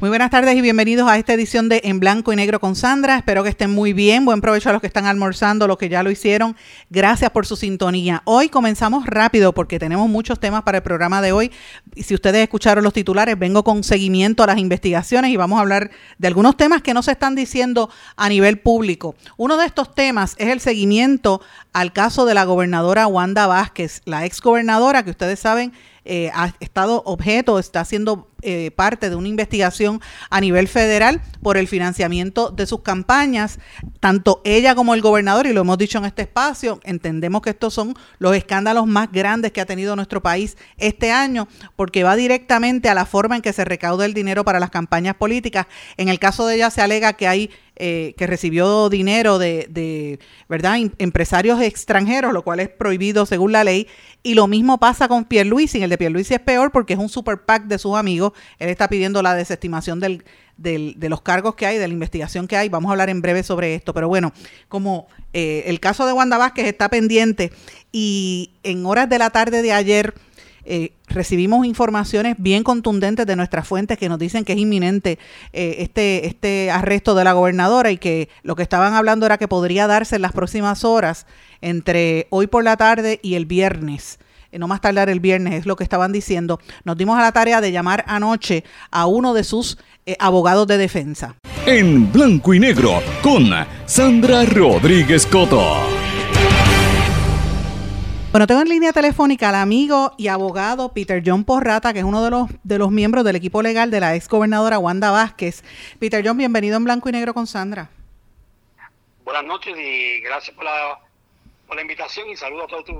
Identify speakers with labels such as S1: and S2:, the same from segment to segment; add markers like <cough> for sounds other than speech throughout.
S1: Muy buenas tardes y bienvenidos a esta edición de En Blanco y Negro con Sandra. Espero que estén muy bien. Buen provecho a los que están almorzando, los que ya lo hicieron. Gracias por su sintonía. Hoy comenzamos rápido porque tenemos muchos temas para el programa de hoy. Si ustedes escucharon los titulares, vengo con seguimiento a las investigaciones y vamos a hablar de algunos temas que no se están diciendo a nivel público. Uno de estos temas es el seguimiento al caso de la gobernadora Wanda Vázquez, la ex gobernadora que ustedes saben eh, ha estado objeto, está siendo eh, parte de una investigación a nivel federal por el financiamiento de sus campañas. Tanto ella como el gobernador, y lo hemos dicho en este espacio, entendemos que estos son los escándalos más grandes que ha tenido nuestro país este año, porque va directamente a la forma en que se recauda el dinero para las campañas políticas. En el caso de ella se alega que hay eh, que recibió dinero de, de, ¿verdad? empresarios extranjeros, lo cual es prohibido según la ley. Y lo mismo pasa con Pierluisi. El de Pierluisi es peor porque es un super PAC de sus amigos. Él está pidiendo la desestimación del, del, de los cargos que hay, de la investigación que hay. Vamos a hablar en breve sobre esto. Pero bueno, como eh, el caso de Wanda Vázquez está pendiente y en horas de la tarde de ayer eh, recibimos informaciones bien contundentes de nuestras fuentes que nos dicen que es inminente eh, este, este arresto de la gobernadora y que lo que estaban hablando era que podría darse en las próximas horas entre hoy por la tarde y el viernes eh, no más tardar el viernes, es lo que estaban diciendo, nos dimos a la tarea de llamar anoche a uno de sus abogados de defensa.
S2: En blanco y negro, con Sandra Rodríguez Coto.
S1: Bueno, tengo en línea telefónica al amigo y abogado Peter John Porrata, que es uno de los, de los miembros del equipo legal de la ex gobernadora Wanda Vázquez. Peter John, bienvenido en Blanco y Negro con Sandra.
S3: Buenas noches y gracias por la, por la invitación y saludo a todos tus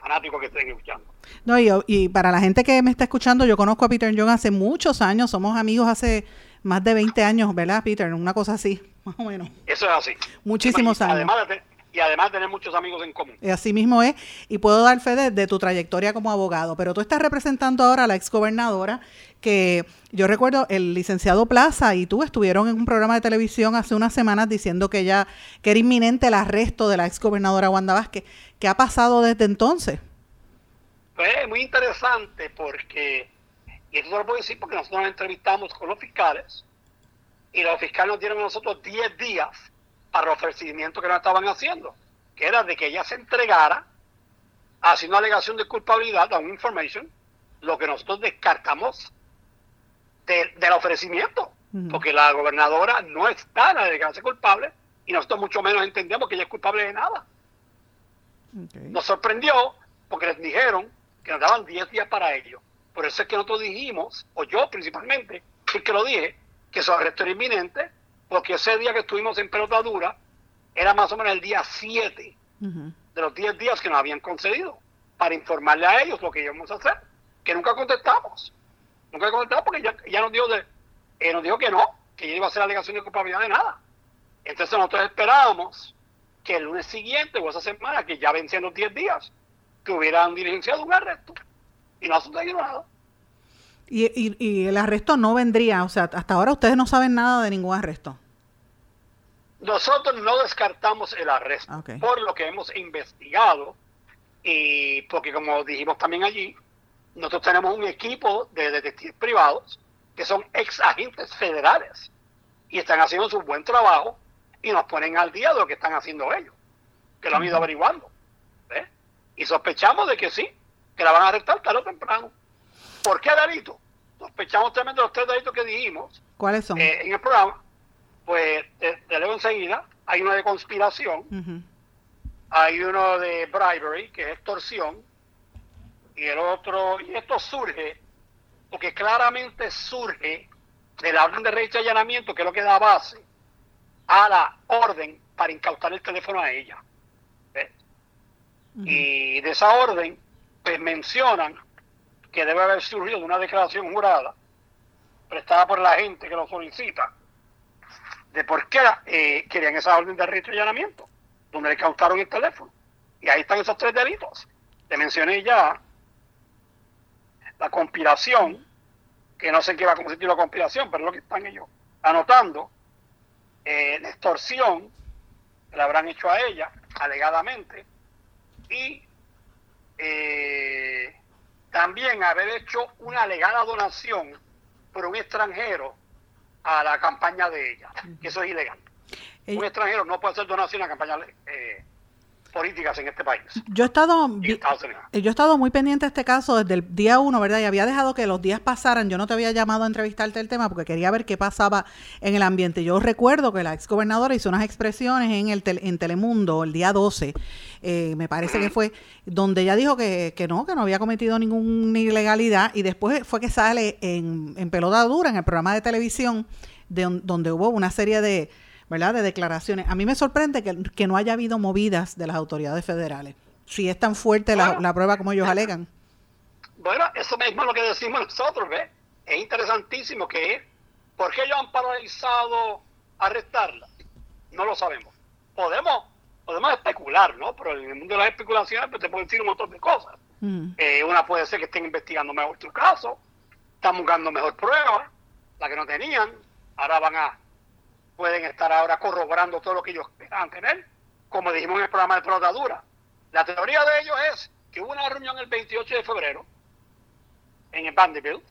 S3: fanáticos que estén escuchando.
S1: No, y, y para la gente que me está escuchando, yo conozco a Peter John hace muchos años, somos amigos hace más de 20 años, ¿verdad, Peter? Una cosa así, <laughs> más o menos.
S3: Eso es así.
S1: Muchísimos años.
S3: Además de, y además tener muchos amigos en común.
S1: Así mismo es, y puedo dar fe de, tu trayectoria como abogado, pero tú estás representando ahora a la exgobernadora, que yo recuerdo el licenciado Plaza y tú estuvieron en un programa de televisión hace unas semanas diciendo que ya que era inminente el arresto de la exgobernadora Wanda Vázquez. ¿Qué ha pasado desde entonces?
S3: Pues muy interesante porque, y esto lo puedo decir porque nosotros nos entrevistamos con los fiscales y los fiscales nos dieron a nosotros 10 días para el ofrecimiento que nos estaban haciendo, que era de que ella se entregara, haciendo una alegación de culpabilidad, a un information, lo que nosotros descartamos del ofrecimiento, porque la gobernadora no está en la delegación culpable y nosotros mucho menos entendemos que ella es culpable de nada. Nos sorprendió porque les dijeron que nos daban 10 días para ello. Por eso es que nosotros dijimos, o yo principalmente, que lo dije, que su arresto era inminente porque ese día que estuvimos en pelotadura era más o menos el día 7 de los 10 días que nos habían concedido para informarle a ellos lo que íbamos a hacer, que nunca contestamos. Nunca contestamos porque ya, nos, dijo de, eh, nos dijo que no, que ella iba a hacer alegación de culpabilidad de nada. Entonces nosotros esperábamos que el lunes siguiente o esa semana, que ya vencían los 10 días, que hubieran diligenciado un arresto. Y no ha sucedido nada.
S1: Y, y, el arresto no vendría, o sea, hasta ahora ustedes no saben nada de ningún arresto.
S3: Nosotros no descartamos el arresto por lo que hemos investigado y porque como dijimos también allí, nosotros tenemos un equipo de detectives privados que son ex agentes federales y están haciendo su buen trabajo y nos ponen al día de lo que están haciendo ellos, que lo han ido averiguando. Y sospechamos de que sí, que la van a arrestar tarde o temprano. ¿Por qué delito? Sospechamos también de los tres delitos que dijimos.
S1: ¿Cuáles son?
S3: Eh, en el programa. Pues te, leo enseguida. Hay uno de conspiración. Hay uno de bribery, que es extorsión. Y el otro, y esto surge, porque claramente surge de la orden de registro y allanamiento, que es lo que da base a la orden para incautar el teléfono a ella. Y de esa orden, pues mencionan que debe haber surgido de una declaración jurada prestada por la gente que lo solicita de por qué eh, querían esa orden de arresto y allanamiento, donde le cautaron el teléfono. Y ahí están esos tres delitos. Te mencioné ya la conspiración, que no sé qué va a consistir la conspiración, pero es lo que están ellos anotando, eh, la extorsión, que la habrán hecho a ella, alegadamente, y eh, también haber hecho una alegada donación por un extranjero a la campaña de ella, que eso es ilegal. Un extranjero no puede hacer donación a campaña eh, políticas en este país.
S1: Yo he estado yo he estado muy pendiente de este caso desde el día uno, ¿verdad? Y había dejado que los días pasaran. Yo no te había llamado a entrevistarte el tema porque quería ver qué pasaba en el ambiente. Yo recuerdo que la ex gobernadora hizo unas expresiones en el en Telemundo el día 12, eh, me parece que fue, donde ella dijo que, que, no, que no había cometido ninguna ilegalidad y después fue que sale en, en pelota dura en el programa de televisión de, donde hubo una serie de ¿verdad? de declaraciones. A mí me sorprende que, no haya habido movidas de las autoridades federales. Si es tan fuerte la, prueba como ellos alegan.
S3: Bueno, eso mismo es lo que decimos nosotros, ¿ves? Es interesantísimo que ¿por qué ellos han paralizado arrestarla? No lo sabemos. Podemos podemos especular, ¿no? Pero en el mundo de las especulaciones pues, te pueden decir un montón de cosas. Mm. Eh, una puede ser que estén investigando mejor tu caso, están buscando mejor pruebas, la que no tenían, ahora van a pueden estar ahora corroborando todo lo que ellos a tener, como dijimos en el programa de Protadura. La teoría de ellos es que hubo una reunión el 28 de febrero en el Vanderbilt.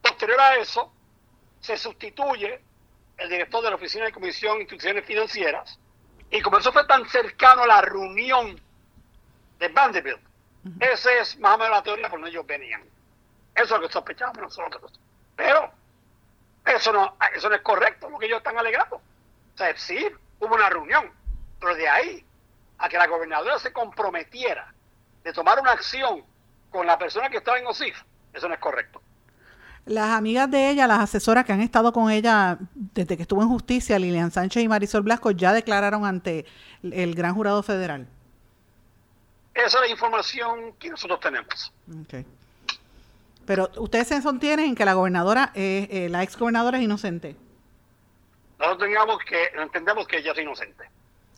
S3: Posterior a eso, se sustituye el director de la Oficina de Comisión de Instituciones Financieras. Y como eso fue tan cercano a la reunión de Vanderbilt, esa es más o menos la teoría por donde ellos venían. Eso es lo que sospechamos nosotros. Pero eso no, eso no es correcto lo que ellos están alegando. O sea, sí, hubo una reunión, pero de ahí a que la gobernadora se comprometiera de tomar una acción con la persona que estaba en OSIF, eso no es correcto.
S1: Las amigas de ella, las asesoras que han estado con ella desde que estuvo en justicia, Lilian Sánchez y Marisol Blasco, ya declararon ante el gran jurado federal.
S3: Esa es la información que nosotros tenemos. Okay.
S1: Pero ustedes se sostienen en que la gobernadora, eh, la ex gobernadora es inocente.
S3: Nosotros tengamos que, entendemos que ella es inocente.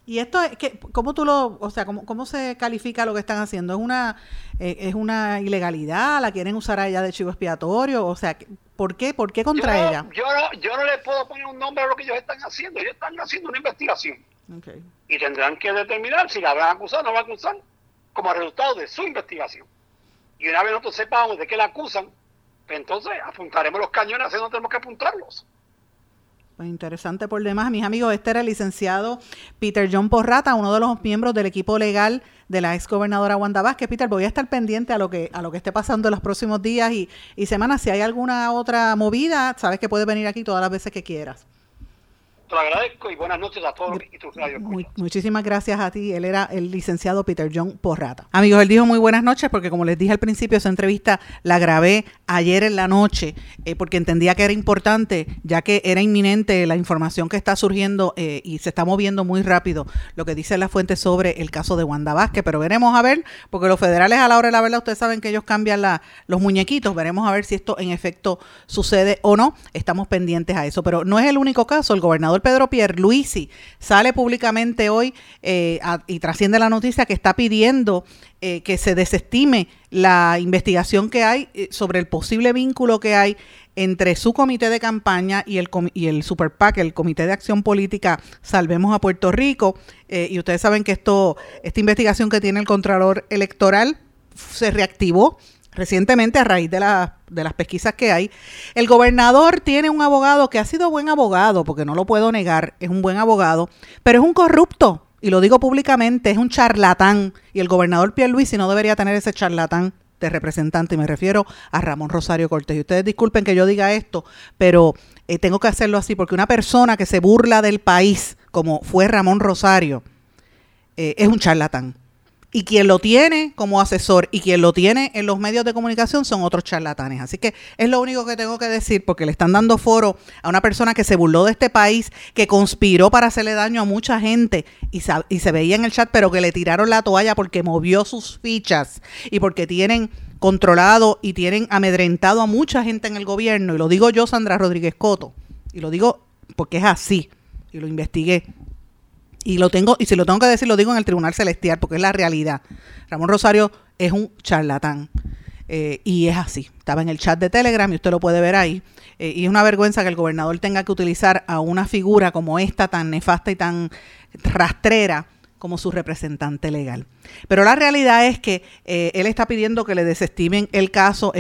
S1: Y esto, es que, ¿cómo tú lo, o sea, cómo, cómo se califica lo que están haciendo? ¿Es una, eh, es una ilegalidad? ¿La quieren usar a ella de chivo expiatorio? O sea, ¿por qué, por qué contra ella?
S3: Yo no, yo no le puedo poner un nombre a lo que ellos están haciendo. Ellos están haciendo una investigación. Y tendrán que determinar si la van a acusar o no van a acusar como resultado de su investigación y una vez nosotros sepamos de qué la acusan, pues entonces apuntaremos los cañones hacia donde tenemos que apuntarlos.
S1: Pues interesante por demás, mis amigos. Este era el licenciado Peter John Porrata, uno de los miembros del equipo legal de la ex gobernadora Wanda Vázquez. Peter, voy a estar pendiente a lo que a lo que esté pasando en los próximos días y, y semanas. Si hay alguna otra movida, sabes que puedes venir aquí todas las veces que quieras
S3: te lo agradezco y buenas noches a todos y tus radio
S1: Muchísimas gracias a ti. Él era el licenciado Peter John Porrata. Amigos, él dijo muy buenas noches porque como les dije al principio, esa entrevista la grabé ayer en la noche eh, porque entendía que era importante, ya que era inminente la información que está surgiendo eh, y se está moviendo muy rápido lo que dice la fuente sobre el caso de Wanda Vázquez. Pero veremos a ver, porque los federales a la hora de la verdad, ustedes saben que ellos cambian la, los muñequitos. Veremos a ver si esto en efecto sucede o no. Estamos pendientes a eso. Pero no es el único caso. El gobernador Pedro Pierluisi sale públicamente hoy eh, y trasciende la noticia que está pidiendo eh, que se desestime la investigación que hay eh, sobre el posible vínculo que hay entre su comité de campaña y el, y el Super PAC, el Comité de Acción Política Salvemos a Puerto Rico. y ustedes saben que esto, esta investigación que tiene el Contralor Electoral se reactivó recientemente a raíz de, la, de las pesquisas que hay. El gobernador tiene un abogado que ha sido buen abogado, porque no lo puedo negar, es un buen abogado, pero es un corrupto, y lo digo públicamente, es un charlatán, y el gobernador Pierluisi no debería tener ese charlatán de representante, y me refiero a Ramón Rosario Cortés. Y ustedes disculpen que yo diga esto, pero eh, tengo que hacerlo así, porque una persona que se burla del país, como fue Ramón Rosario, eh, es un charlatán y quien lo tiene como asesor y quien lo tiene en los medios de comunicación son otros charlatanes. Así que es lo único que tengo que decir porque le están dando foro a una persona que se burló de este país, que conspiró para hacerle daño a mucha gente y, y se veía en el chat, pero que le tiraron la toalla porque movió sus fichas y porque tienen controlado y tienen amedrentado a mucha gente en el gobierno. Y lo digo yo, Sandra Rodríguez Coto. Y lo digo porque es así. Y lo investigué. Y lo tengo, y si lo tengo que decir, lo digo en el Tribunal Celestial, porque es la realidad. Ramón Rosario es un charlatán. Eh, y es así. Estaba en el chat de Telegram y usted lo puede ver ahí. Eh, y es una vergüenza que el gobernador tenga que utilizar a una figura como esta, tan nefasta y tan rastrera, como su representante legal. Pero la realidad es que eh, él está pidiendo que le desestimen el caso.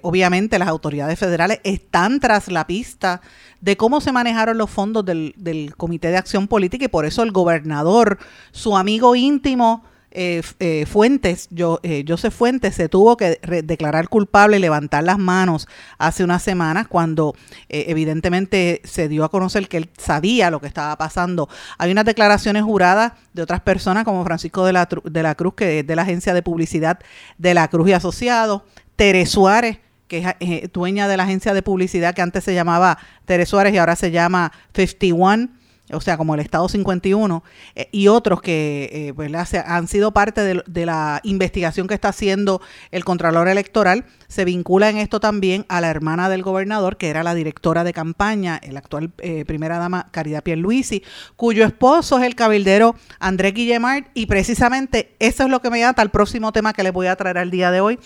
S1: obviamente las autoridades federales están tras la pista de cómo se manejaron los fondos del, del Comité de Acción Política y por eso el gobernador, su amigo íntimo, eh, eh, Fuentes, yo, eh, Fuentes, se tuvo que declarar culpable y levantar las manos hace unas semanas cuando eh, evidentemente se dio a conocer que él sabía lo que estaba pasando. Hay unas declaraciones juradas de otras personas como Francisco de la, de la Cruz, que es de la agencia de publicidad de la Cruz y Asociados, Tere Suárez, que es dueña de la agencia de publicidad que antes se llamaba Tere Suárez y ahora se llama 51 o sea, como el Estado 51, eh, y otros que eh, han sido parte de, la investigación que está haciendo el Contralor Electoral, se vincula en esto también a la hermana del gobernador, que era la directora de campaña, la actual eh, primera dama Caridad Pierluisi, cuyo esposo es el cabildero André Guillemard, y precisamente eso es lo que me llama al próximo tema que les voy a traer al día de hoy,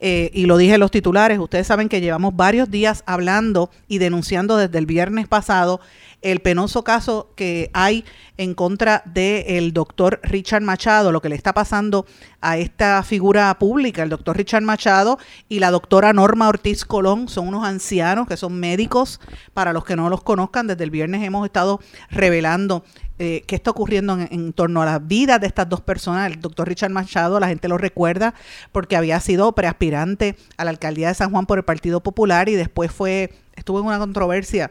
S1: y lo dije en los titulares, ustedes saben que llevamos varios días hablando y denunciando desde el viernes pasado el penoso caso que hay en contra del doctor Richard Machado, lo que le está pasando a esta figura pública, el doctor Richard Machado y la doctora Norma Ortiz Colón, son unos ancianos que son médicos, para los que no los conozcan, desde el viernes hemos estado revelando eh, qué está ocurriendo en, torno a la vida de estas dos personas. El doctor Richard Machado, la gente lo recuerda porque había sido preaspirante a la alcaldía de San Juan por el Partido Popular y después fue, estuvo en una controversia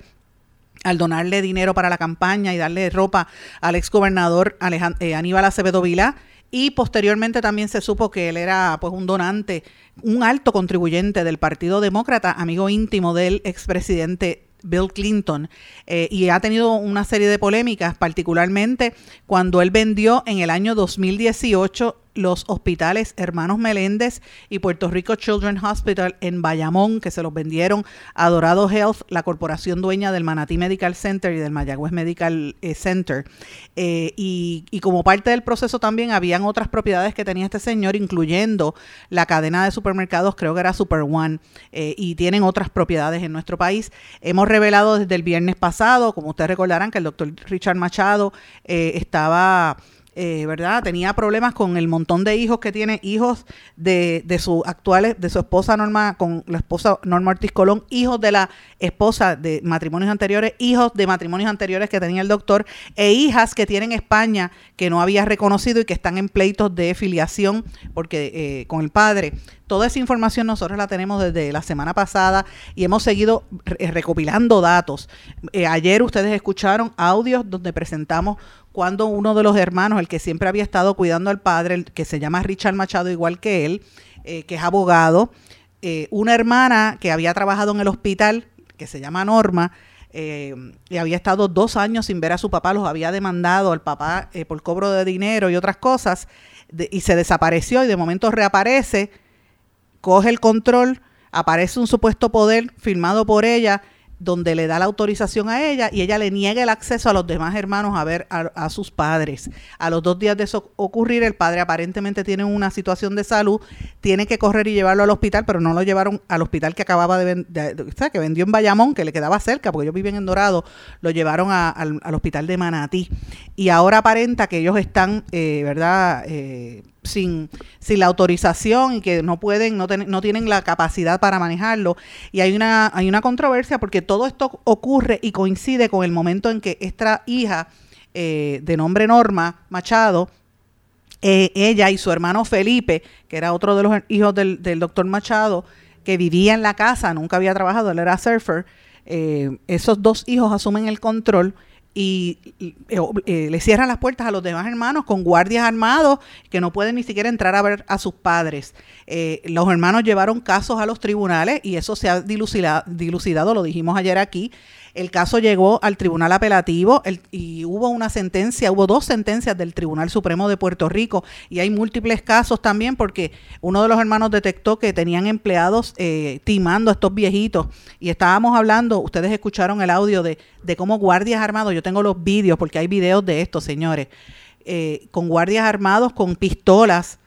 S1: al donarle dinero para la campaña y darle ropa al exgobernador eh, Aníbal Acevedo Vilá. Y posteriormente también se supo que él era pues un donante, un alto contribuyente del Partido Demócrata, amigo íntimo del expresidente Bill Clinton, eh, y ha tenido una serie de polémicas, particularmente cuando él vendió en el año 2018 los hospitales Hermanos Meléndez y Puerto Rico Children's Hospital en Bayamón, que se los vendieron a Dorado Health, la corporación dueña del Manatí Medical Center y del Mayagüez Medical eh, Center. Eh, y, como parte del proceso también habían otras propiedades que tenía este señor, incluyendo la cadena de supermercados, creo que era Super One, eh, y tienen otras propiedades en nuestro país. Hemos revelado desde el viernes pasado, como ustedes recordarán, que el doctor Richard Machado estaba eh, ¿verdad? Tenía problemas con el montón de hijos que tiene, hijos de, de su actuales, de su esposa Norma, con la esposa Norma Ortiz Colón, hijos de la esposa de matrimonios anteriores, hijos de matrimonios anteriores que tenía el doctor, e hijas que tienen España que no había reconocido y que están en pleitos de filiación porque eh, con el padre. Toda esa información nosotros la tenemos desde la semana pasada y hemos seguido recopilando datos. Eh, ayer ustedes escucharon audios donde presentamos cuando uno de los hermanos, el que siempre había estado cuidando al padre, el que se llama Richard Machado igual que él, eh, que es abogado, eh, una hermana que había trabajado en el hospital, que se llama Norma, eh, y había estado dos años sin ver a su papá, los había demandado al papá por cobro de dinero y otras cosas, y se desapareció y de momento reaparece, coge el control, aparece un supuesto poder firmado por ella donde le da la autorización a ella y ella le niega el acceso a los demás hermanos a ver a, sus padres. A los dos días de eso ocurrir, el padre aparentemente tiene una situación de salud, tiene que correr y llevarlo al hospital, pero no lo llevaron al hospital que acababa de vender, o sea, que vendió en Bayamón, que le quedaba cerca, porque ellos viven en Dorado, lo llevaron al, hospital de Manatí. Y ahora aparenta que ellos están, eh, ¿verdad? Eh, sin, sin la autorización y que no pueden, no, no tienen la capacidad para manejarlo. Y hay una, hay una controversia porque todo esto ocurre y coincide con el momento en que esta hija eh, de nombre Norma Machado, eh, ella y su hermano Felipe, que era otro de los hijos del, doctor Machado, que vivía en la casa, nunca había trabajado, él era surfer, eh, esos dos hijos asumen el control y, eh, le cierran las puertas a los demás hermanos con guardias armados que no pueden ni siquiera entrar a ver a sus padres. Eh, los hermanos llevaron casos a los tribunales y eso se ha dilucidado, lo dijimos ayer aquí. El caso llegó al Tribunal Apelativo y hubo una sentencia, hubo dos sentencias del Tribunal Supremo de Puerto Rico y hay múltiples casos también porque uno de los hermanos detectó que tenían empleados eh, timando a estos viejitos y estábamos hablando, ustedes escucharon el audio de, cómo guardias armados, yo tengo los vídeos porque hay videos de esto, señores, eh, con guardias armados con pistolas.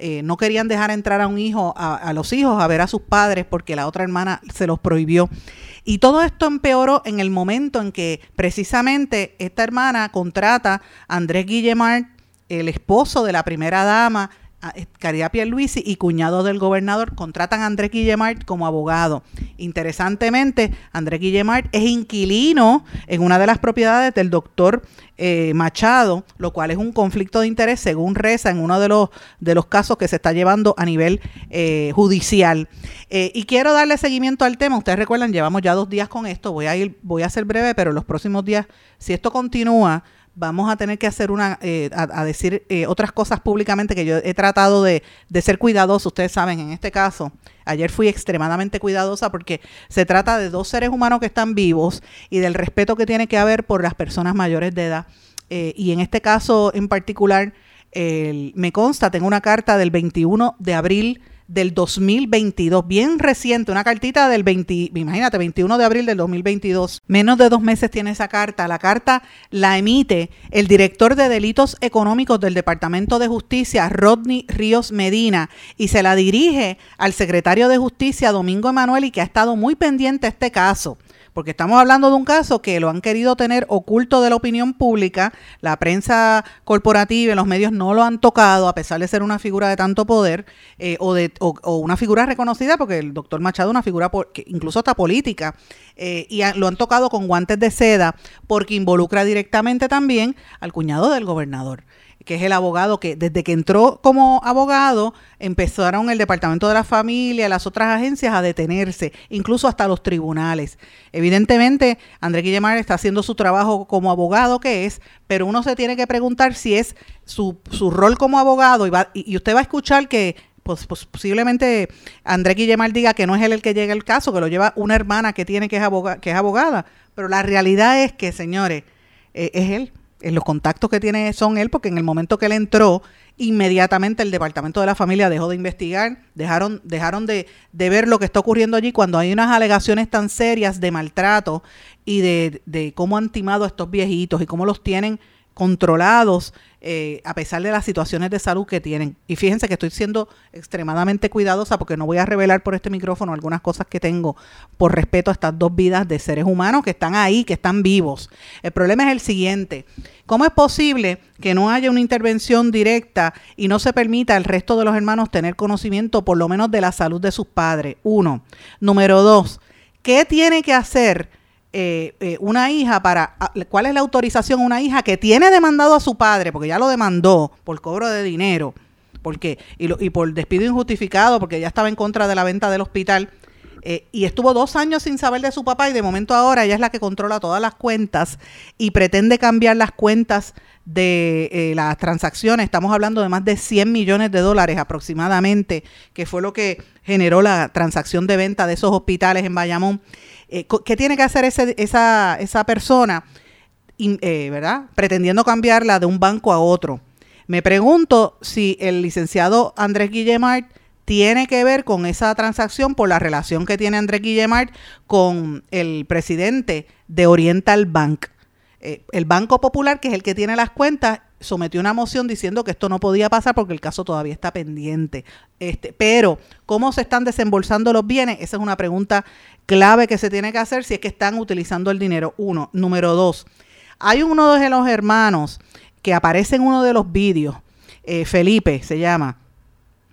S1: Eh, no querían dejar entrar a un hijo, a, a, los hijos, a ver a sus padres porque la otra hermana se los prohibió. Y todo esto empeoró en el momento en que precisamente esta hermana contrata a Andrés Guillemart, el esposo de la primera dama, Caridad Pierluisi y cuñado del gobernador contratan a Andrés Guillemart como abogado. Interesantemente, Andrés Guillemart es inquilino en una de las propiedades del doctor eh, Machado, lo cual es un conflicto de interés según reza en uno de los, de los casos que se está llevando a nivel eh, judicial. Eh, y quiero darle seguimiento al tema. Ustedes recuerdan, llevamos ya dos días con esto. Voy a ir, voy a ser breve, pero los próximos días, si esto continúa, vamos a tener que hacer una, eh, a, decir eh, otras cosas públicamente que yo he tratado de, de, ser cuidadoso. Ustedes saben, en este caso, ayer fui extremadamente cuidadosa porque se trata de dos seres humanos que están vivos y del respeto que tiene que haber por las personas mayores de edad. Eh, y en este caso en particular, me consta, tengo una carta del 21 de abril del 2022, bien reciente, una cartita del 20, imagínate, 21 de abril del 2022. Menos de dos meses tiene esa carta. La carta la emite el director de delitos económicos del Departamento de Justicia, Rodney Ríos Medina, y se la dirige al secretario de Justicia, Domingo Emanuel, y que ha estado muy pendiente este caso porque estamos hablando de un caso que lo han querido tener oculto de la opinión pública, la prensa corporativa y los medios no lo han tocado, a pesar de ser una figura de tanto poder eh, o, de, o, una figura reconocida, porque el doctor Machado es una figura que incluso está política, eh, y lo han tocado con guantes de seda, porque involucra directamente también al cuñado del gobernador que es el abogado que desde que entró como abogado empezaron el Departamento de la Familia, las otras agencias a detenerse, incluso hasta los tribunales. Evidentemente, André Guillemar está haciendo su trabajo como abogado que es, pero uno se tiene que preguntar si es su, su rol como abogado y, y, usted va a escuchar que pues, pues, posiblemente André Guillemar diga que no es él el que llega el caso, que lo lleva una hermana que tiene que es, que es abogada, pero la realidad es que, señores, eh, es él los contactos que tiene son él, porque en el momento que él entró, inmediatamente el Departamento de la Familia dejó de investigar, dejaron, dejaron de, de ver lo que está ocurriendo allí cuando hay unas alegaciones tan serias de maltrato y de, de cómo han timado a estos viejitos y cómo los tienen controlados eh, a pesar de las situaciones de salud que tienen. Y fíjense que estoy siendo extremadamente cuidadosa porque no voy a revelar por este micrófono algunas cosas que tengo por respeto a estas dos vidas de seres humanos que están ahí, que están vivos. El problema es el siguiente. ¿Cómo es posible que no haya una intervención directa y no se permita al resto de los hermanos tener conocimiento por lo menos de la salud de sus padres? Uno. Número dos. ¿Qué tiene que hacer eh, eh, una hija para cuál es la autorización una hija que tiene demandado a su padre porque ya lo demandó por cobro de dinero. Porque y, y por despido injustificado porque ya estaba en contra de la venta del hospital eh, y estuvo dos años sin saber de su papá y de momento ahora ella es la que controla todas las cuentas y pretende cambiar las cuentas de las transacciones. Estamos hablando de más de 100 millones de dólares aproximadamente, que fue lo que generó la transacción de venta de esos hospitales en Bayamón. Eh, ¿Qué tiene que hacer esa, persona, eh, ¿verdad? Pretendiendo cambiarla de un banco a otro. Me pregunto si el licenciado Andrés Guillemart tiene que ver con esa transacción por la relación que tiene Andrés Guillemart con el presidente de Oriental Bank. Eh, el Banco Popular, que es el que tiene las cuentas, sometió una moción diciendo que esto no podía pasar porque el caso todavía está pendiente. Este, pero, ¿cómo se están desembolsando los bienes? Esa es una pregunta clave que se tiene que hacer si es que están utilizando el dinero. Uno. Número dos, hay uno de los hermanos que aparece en uno de los vídeos, eh, Felipe se llama,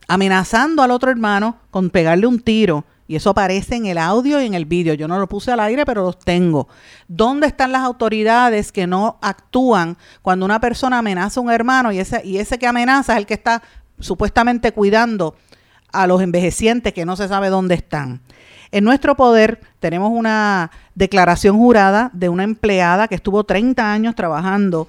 S1: amenazando al otro hermano con pegarle un tiro y eso aparece en el audio y en el vídeo. Yo no lo puse al aire, pero los tengo. ¿Dónde están las autoridades que no actúan cuando una persona amenaza a un hermano y ese, y ese que amenaza es el que está supuestamente cuidando a los envejecientes que no se sabe dónde están. En nuestro poder tenemos una declaración jurada de una empleada que estuvo 30 años trabajando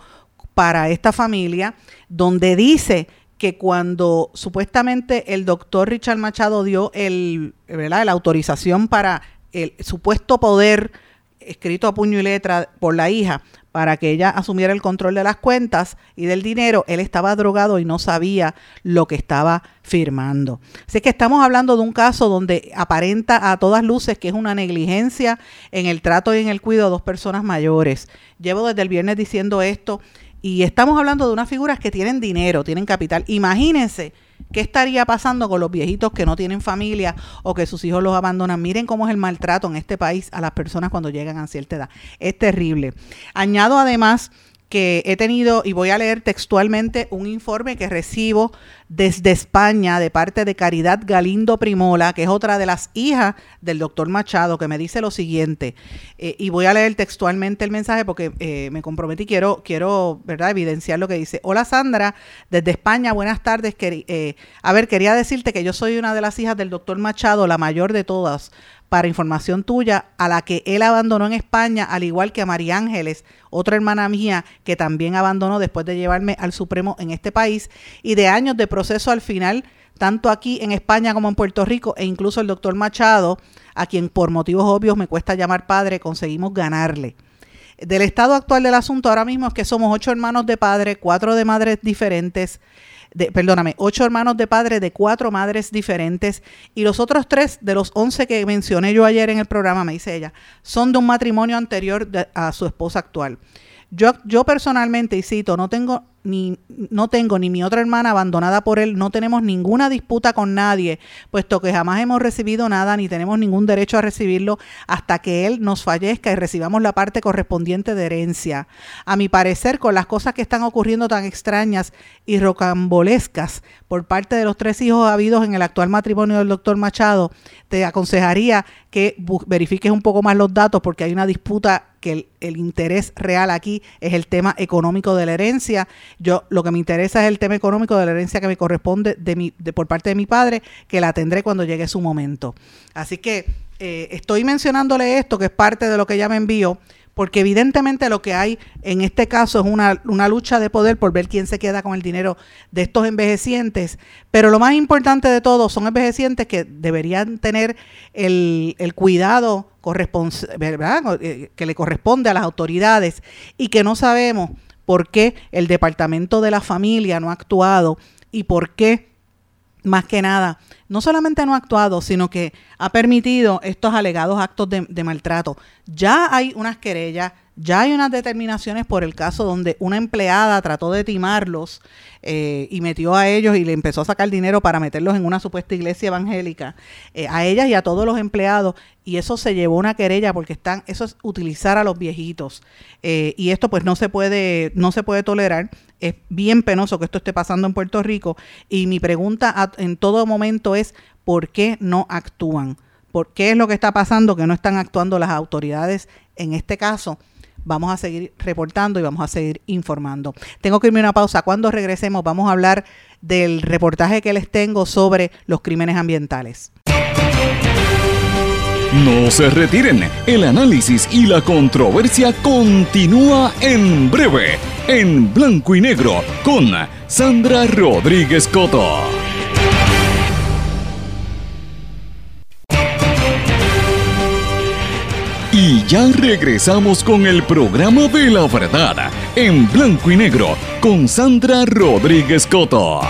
S1: para esta familia, donde dice que cuando supuestamente el doctor Richard Machado dio el, ¿verdad? la autorización para el supuesto poder escrito a puño y letra por la hija para que ella asumiera el control de las cuentas y del dinero, él estaba drogado y no sabía lo que estaba firmando. Así que estamos hablando de un caso donde aparenta a todas luces que es una negligencia en el trato y en el cuidado de dos personas mayores. Llevo desde el viernes diciendo esto y estamos hablando de unas figuras que tienen dinero, tienen capital. Imagínense qué estaría pasando con los viejitos que no tienen familia o que sus hijos los abandonan. Miren cómo es el maltrato en este país a las personas cuando llegan a cierta edad. Es terrible. Añado además que he tenido, y voy a leer textualmente un informe que recibo desde España de parte de Caridad Galindo Primola, que es otra de las hijas del doctor Machado, que me dice lo siguiente, eh, y voy a leer textualmente el mensaje porque eh, me comprometí, quiero, quiero ¿verdad? evidenciar lo que dice. Hola Sandra, desde España, buenas tardes. Eh, a ver, quería decirte que yo soy una de las hijas del doctor Machado, la mayor de todas para información tuya, a la que él abandonó en España, al igual que a María Ángeles, otra hermana mía que también abandonó después de llevarme al Supremo en este país, y de años de proceso al final, tanto aquí en España como en Puerto Rico, e incluso el doctor Machado, a quien por motivos obvios me cuesta llamar padre, conseguimos ganarle. Del estado actual del asunto ahora mismo es que somos ocho hermanos de padre, cuatro de madres diferentes, perdóname, ocho hermanos de padre de cuatro madres diferentes y los otros tres de los once que mencioné yo ayer en el programa, me dice ella, son de un matrimonio anterior a su esposa actual. Yo, yo personalmente, y cito, no tengo ni no tengo ni mi otra hermana abandonada por él, no tenemos ninguna disputa con nadie, puesto que jamás hemos recibido nada ni tenemos ningún derecho a recibirlo hasta que él nos fallezca y recibamos la parte correspondiente de herencia. A mi parecer, con las cosas que están ocurriendo tan extrañas y rocambolescas por parte de los tres hijos habidos en el actual matrimonio del doctor Machado, te aconsejaría que verifiques un poco más los datos porque hay una disputa que el, el interés real aquí es el tema económico de la herencia yo lo que me interesa es el tema económico de la herencia que me corresponde de mi, de, por parte de mi padre, que la tendré cuando llegue su momento. Así que eh, estoy mencionándole esto, que es parte de lo que ella me envió, porque evidentemente lo que hay en este caso es una, una, lucha de poder por ver quién se queda con el dinero de estos envejecientes, pero lo más importante de todo son envejecientes que deberían tener el, el cuidado eh, que le corresponde a las autoridades y que no sabemos por qué el Departamento de la Familia no ha actuado y por qué, más que nada, no solamente no ha actuado, sino que ha permitido estos alegados actos de, maltrato. Ya hay unas querellas ya hay unas determinaciones por el caso donde una empleada trató de timarlos eh, y metió a ellos y le empezó a sacar dinero para meterlos en una supuesta iglesia evangélica, eh, a ellas y a todos los empleados, y eso se llevó una querella porque están, eso es utilizar a los viejitos. Eh, y esto pues no se puede, no se puede tolerar. Es bien penoso que esto esté pasando en Puerto Rico. Y mi pregunta en todo momento es ¿por qué no actúan? ¿Por qué es lo que está pasando que no están actuando las autoridades en este caso? Vamos a seguir reportando y vamos a seguir informando. Tengo que irme a una pausa. Cuando regresemos vamos a hablar del reportaje que les tengo sobre los crímenes ambientales.
S2: No se retiren, el análisis y la controversia continúa en breve, en blanco y negro, con Sandra Rodríguez Coto. Y ya regresamos con el programa de la verdad, en blanco y negro, con Sandra Rodríguez Coto.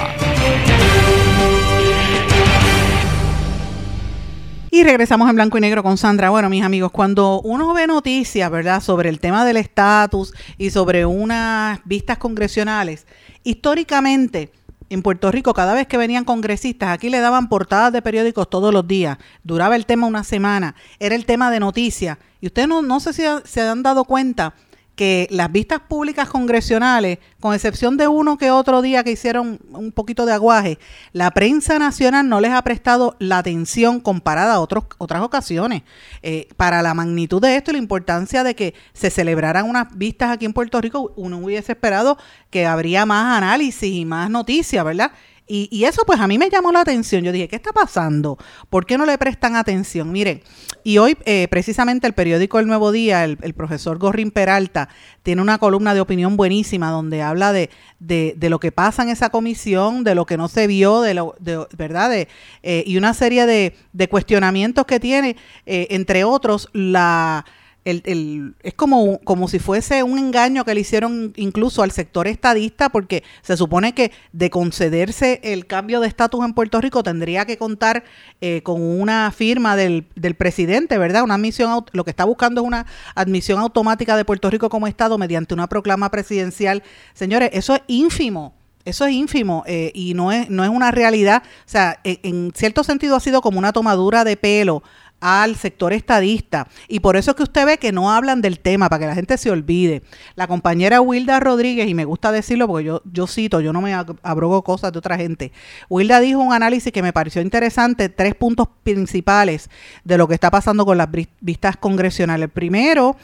S1: Y regresamos en blanco y negro con Sandra. Bueno, mis amigos, cuando uno ve noticias, ¿verdad?, sobre el tema del estatus y sobre unas vistas congresionales, históricamente en Puerto Rico, cada vez que venían congresistas, aquí le daban portadas de periódicos todos los días. Duraba el tema una semana. Era el tema de noticias. Y ustedes no, no sé si se han dado cuenta que las vistas públicas congresionales, con excepción de uno que otro día que hicieron un poquito de aguaje, la prensa nacional no les ha prestado la atención comparada a otros, otras ocasiones. Eh, para la magnitud de esto y la importancia de que se celebraran unas vistas aquí en Puerto Rico, uno hubiese esperado que habría más análisis y más noticias, ¿verdad? Y, eso pues a mí me llamó la atención. Yo dije, ¿qué está pasando? ¿Por qué no le prestan atención? Miren, y hoy eh, precisamente el periódico El Nuevo Día, el, profesor Gorrin Peralta, tiene una columna de opinión buenísima donde habla de, de, de, lo que pasa en esa comisión, de lo que no se vio, de lo, de, ¿verdad? De, eh, y una serie de, de cuestionamientos que tiene, eh, entre otros, la el, es como, como si fuese un engaño que le hicieron incluso al sector estadista, porque se supone que de concederse el cambio de estatus en Puerto Rico tendría que contar eh, con una firma del, del, presidente, ¿verdad? Una admisión, lo que está buscando es una admisión automática de Puerto Rico como Estado mediante una proclama presidencial. Señores, eso es ínfimo. Eso es ínfimo eh, y no es, no es una realidad. O sea, en cierto sentido ha sido como una tomadura de pelo al sector estadista. Y por eso es que usted ve que no hablan del tema, para que la gente se olvide. La compañera Wilda Rodríguez, y me gusta decirlo porque yo, yo cito, yo no me abrogo cosas de otra gente. Wilda dijo un análisis que me pareció interesante, tres puntos principales de lo que está pasando con las vistas congresionales. primero,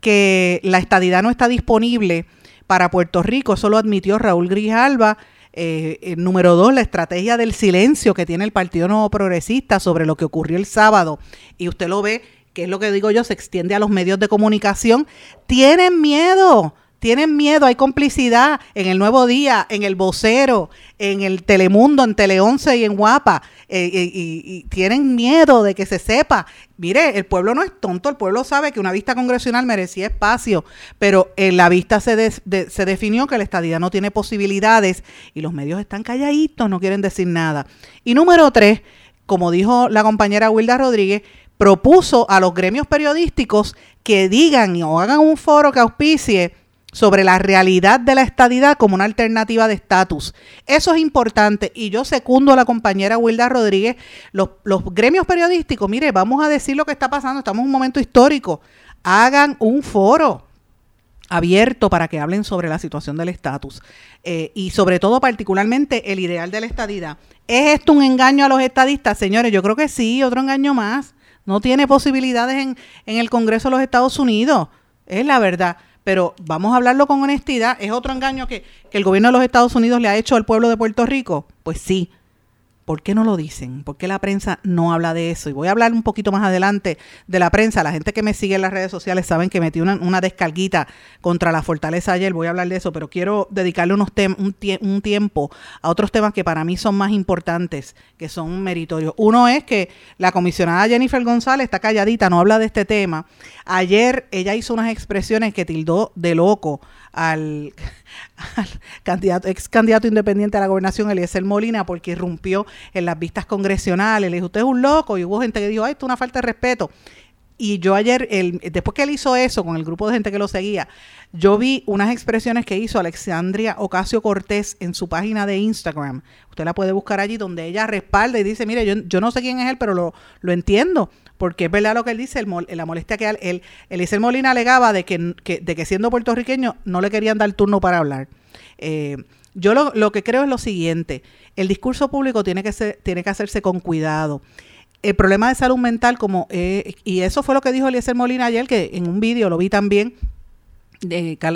S1: que la estadidad no está disponible para Puerto Rico, eso lo admitió Raúl Grijalba eh, eh, número dos, la estrategia del silencio que tiene el Partido Nuevo Progresista sobre lo que ocurrió el sábado. Y usted lo ve, que es lo que digo yo, se extiende a los medios de comunicación. Tienen miedo tienen miedo, hay complicidad en el Nuevo Día, en el Vocero, en el Telemundo, en Tele 11 y en Guapa, eh, y, tienen miedo de que se sepa. Mire, el pueblo no es tonto, el pueblo sabe que una vista congresional merecía espacio, pero en la vista se, se definió que la estadía no tiene posibilidades y los medios están calladitos, no quieren decir nada. Y número tres, como dijo la compañera Wilda Rodríguez, propuso a los gremios periodísticos que digan o hagan un foro que auspicie sobre la realidad de la estadidad como una alternativa de estatus. Eso es importante y yo secundo a la compañera Wilda Rodríguez. Los, los, gremios periodísticos, mire, vamos a decir lo que está pasando, estamos en un momento histórico. Hagan un foro abierto para que hablen sobre la situación del estatus eh, y sobre todo particularmente el ideal de la estadidad. ¿Es esto un engaño a los estadistas? Señores, yo creo que sí, otro engaño más. No tiene posibilidades en, en el Congreso de los Estados Unidos. Es la verdad pero vamos a hablarlo con honestidad, ¿es otro engaño que, que, el gobierno de los Estados Unidos le ha hecho al pueblo de Puerto Rico? Pues sí, ¿Por qué no lo dicen? ¿Por qué la prensa no habla de eso? Y voy a hablar un poquito más adelante de la prensa. La gente que me sigue en las redes sociales saben que metí una, una descarguita contra la fortaleza ayer. Voy a hablar de eso, pero quiero dedicarle unos un, un, tiempo a otros temas que para mí son más importantes, que son meritorios. Uno es que la comisionada Jennifer González está calladita, no habla de este tema. Ayer ella hizo unas expresiones que tildó de loco <laughs> al, candidato, ex candidato independiente a la gobernación, Eliezer Molina, porque irrumpió en las vistas congresionales. Le dijo, usted es un loco. Y hubo gente que dijo, ay, esto es una falta de respeto. Y yo ayer, el, después que él hizo eso con el grupo de gente que lo seguía, yo vi unas expresiones que hizo Alexandria Ocasio Cortés en su página de Instagram. Usted la puede buscar allí donde ella respalda y dice, mire, yo, no sé quién es él, pero lo, lo entiendo porque es verdad lo que él dice, el, la molestia que él, Eliezer Molina alegaba de que, de que siendo puertorriqueño no le querían dar turno para hablar. Eh, yo lo, lo, que creo es lo siguiente, el discurso público tiene que, ser, tiene que hacerse con cuidado. El problema de salud mental, como eh, y eso fue lo que dijo Eliezer Molina ayer, que en un vídeo lo vi también,